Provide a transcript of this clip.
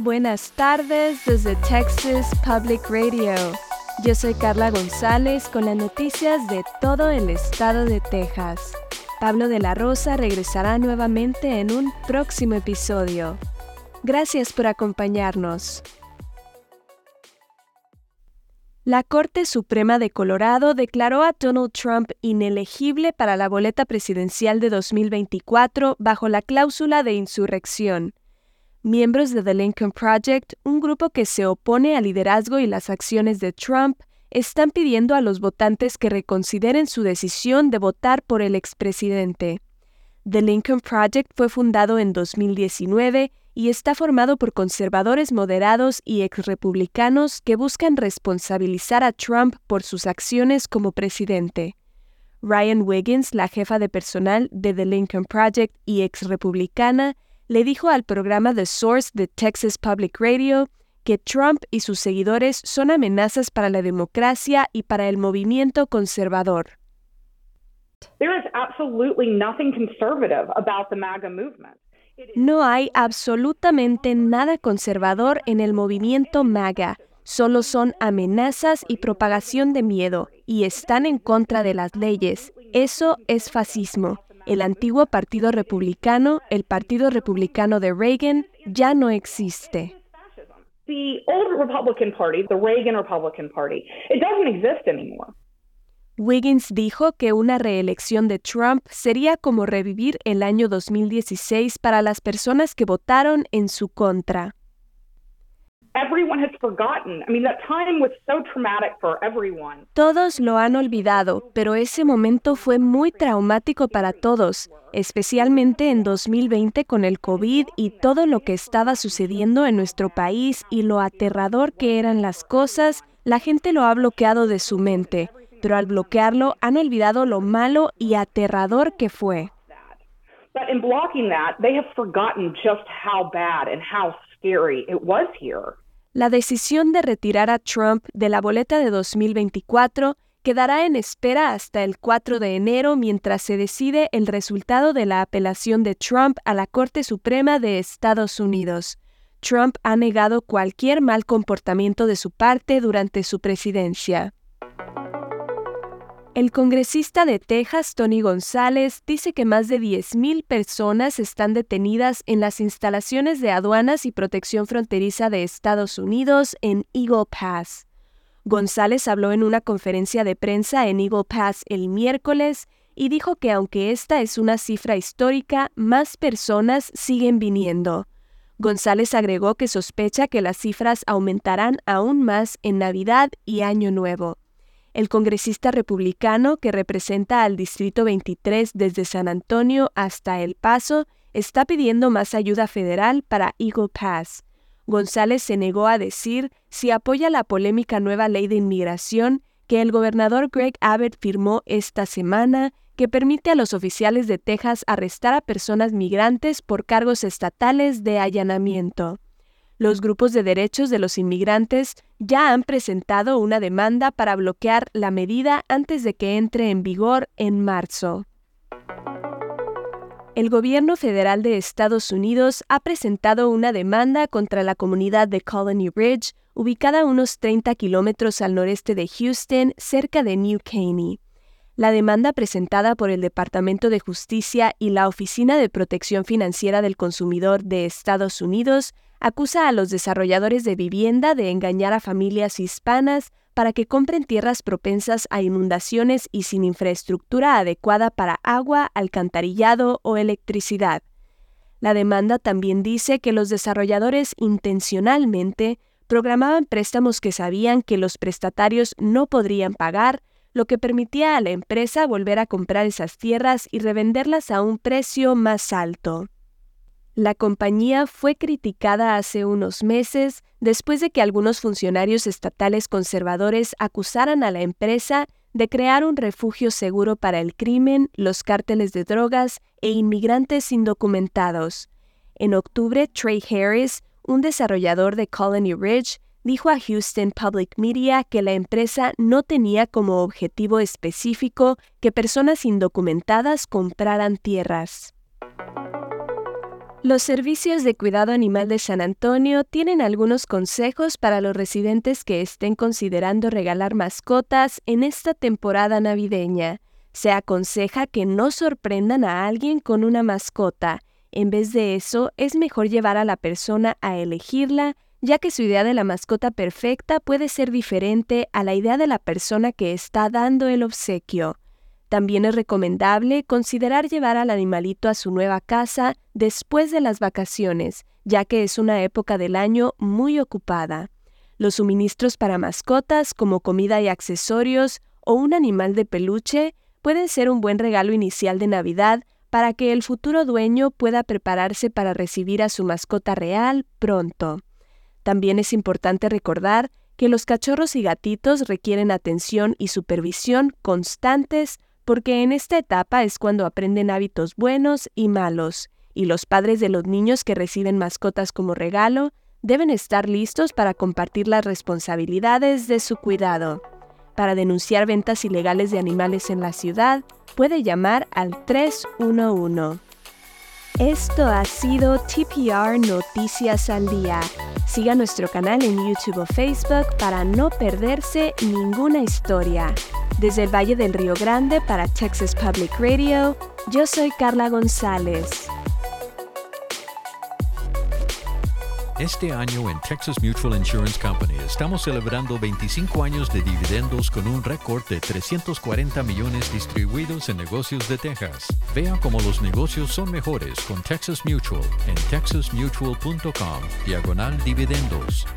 Buenas tardes desde Texas Public Radio. Yo soy Carla González con las noticias de todo el estado de Texas. Pablo de la Rosa regresará nuevamente en un próximo episodio. Gracias por acompañarnos. La Corte Suprema de Colorado declaró a Donald Trump inelegible para la boleta presidencial de 2024 bajo la cláusula de insurrección. Miembros de The Lincoln Project, un grupo que se opone al liderazgo y las acciones de Trump, están pidiendo a los votantes que reconsideren su decisión de votar por el expresidente. The Lincoln Project fue fundado en 2019 y está formado por conservadores moderados y exrepublicanos que buscan responsabilizar a Trump por sus acciones como presidente. Ryan Wiggins, la jefa de personal de The Lincoln Project y exrepublicana, le dijo al programa The Source de Texas Public Radio que Trump y sus seguidores son amenazas para la democracia y para el movimiento conservador. No hay absolutamente nada conservador en el movimiento MAGA. Solo son amenazas y propagación de miedo, y están en contra de las leyes. Eso es fascismo. El antiguo Partido Republicano, el Partido Republicano de Reagan, ya no existe. The old Republican Party, the Reagan Republican Party, it doesn't exist anymore. Wiggins dijo que una reelección de Trump sería como revivir el año 2016 para las personas que votaron en su contra. Todos lo han olvidado, pero ese momento fue muy traumático para todos, especialmente en 2020 con el COVID y todo lo que estaba sucediendo en nuestro país y lo aterrador que eran las cosas, la gente lo ha bloqueado de su mente pero al bloquearlo han olvidado lo malo y aterrador que fue. La decisión de retirar a Trump de la boleta de 2024 quedará en espera hasta el 4 de enero mientras se decide el resultado de la apelación de Trump a la Corte Suprema de Estados Unidos. Trump ha negado cualquier mal comportamiento de su parte durante su presidencia. El congresista de Texas, Tony González, dice que más de 10.000 personas están detenidas en las instalaciones de aduanas y protección fronteriza de Estados Unidos en Eagle Pass. González habló en una conferencia de prensa en Eagle Pass el miércoles y dijo que aunque esta es una cifra histórica, más personas siguen viniendo. González agregó que sospecha que las cifras aumentarán aún más en Navidad y Año Nuevo. El congresista republicano que representa al Distrito 23 desde San Antonio hasta El Paso está pidiendo más ayuda federal para Eagle Pass. González se negó a decir si apoya la polémica nueva ley de inmigración que el gobernador Greg Abbott firmó esta semana que permite a los oficiales de Texas arrestar a personas migrantes por cargos estatales de allanamiento. Los grupos de derechos de los inmigrantes ya han presentado una demanda para bloquear la medida antes de que entre en vigor en marzo. El gobierno federal de Estados Unidos ha presentado una demanda contra la comunidad de Colony Ridge, ubicada a unos 30 kilómetros al noreste de Houston, cerca de New Caney. La demanda presentada por el Departamento de Justicia y la Oficina de Protección Financiera del Consumidor de Estados Unidos acusa a los desarrolladores de vivienda de engañar a familias hispanas para que compren tierras propensas a inundaciones y sin infraestructura adecuada para agua, alcantarillado o electricidad. La demanda también dice que los desarrolladores intencionalmente programaban préstamos que sabían que los prestatarios no podrían pagar, lo que permitía a la empresa volver a comprar esas tierras y revenderlas a un precio más alto. La compañía fue criticada hace unos meses después de que algunos funcionarios estatales conservadores acusaran a la empresa de crear un refugio seguro para el crimen, los cárteles de drogas e inmigrantes indocumentados. En octubre, Trey Harris, un desarrollador de Colony Ridge, dijo a Houston Public Media que la empresa no tenía como objetivo específico que personas indocumentadas compraran tierras. Los servicios de cuidado animal de San Antonio tienen algunos consejos para los residentes que estén considerando regalar mascotas en esta temporada navideña. Se aconseja que no sorprendan a alguien con una mascota. En vez de eso, es mejor llevar a la persona a elegirla, ya que su idea de la mascota perfecta puede ser diferente a la idea de la persona que está dando el obsequio. También es recomendable considerar llevar al animalito a su nueva casa después de las vacaciones, ya que es una época del año muy ocupada. Los suministros para mascotas como comida y accesorios o un animal de peluche pueden ser un buen regalo inicial de Navidad para que el futuro dueño pueda prepararse para recibir a su mascota real pronto. También es importante recordar que los cachorros y gatitos requieren atención y supervisión constantes porque en esta etapa es cuando aprenden hábitos buenos y malos, y los padres de los niños que reciben mascotas como regalo deben estar listos para compartir las responsabilidades de su cuidado. Para denunciar ventas ilegales de animales en la ciudad, puede llamar al 311. Esto ha sido TPR Noticias al Día. Siga nuestro canal en YouTube o Facebook para no perderse ninguna historia. Desde el Valle del Río Grande para Texas Public Radio, yo soy Carla González. Este año en Texas Mutual Insurance Company estamos celebrando 25 años de dividendos con un récord de 340 millones distribuidos en negocios de Texas. Vea cómo los negocios son mejores con Texas Mutual en texasmutual.com diagonal dividendos.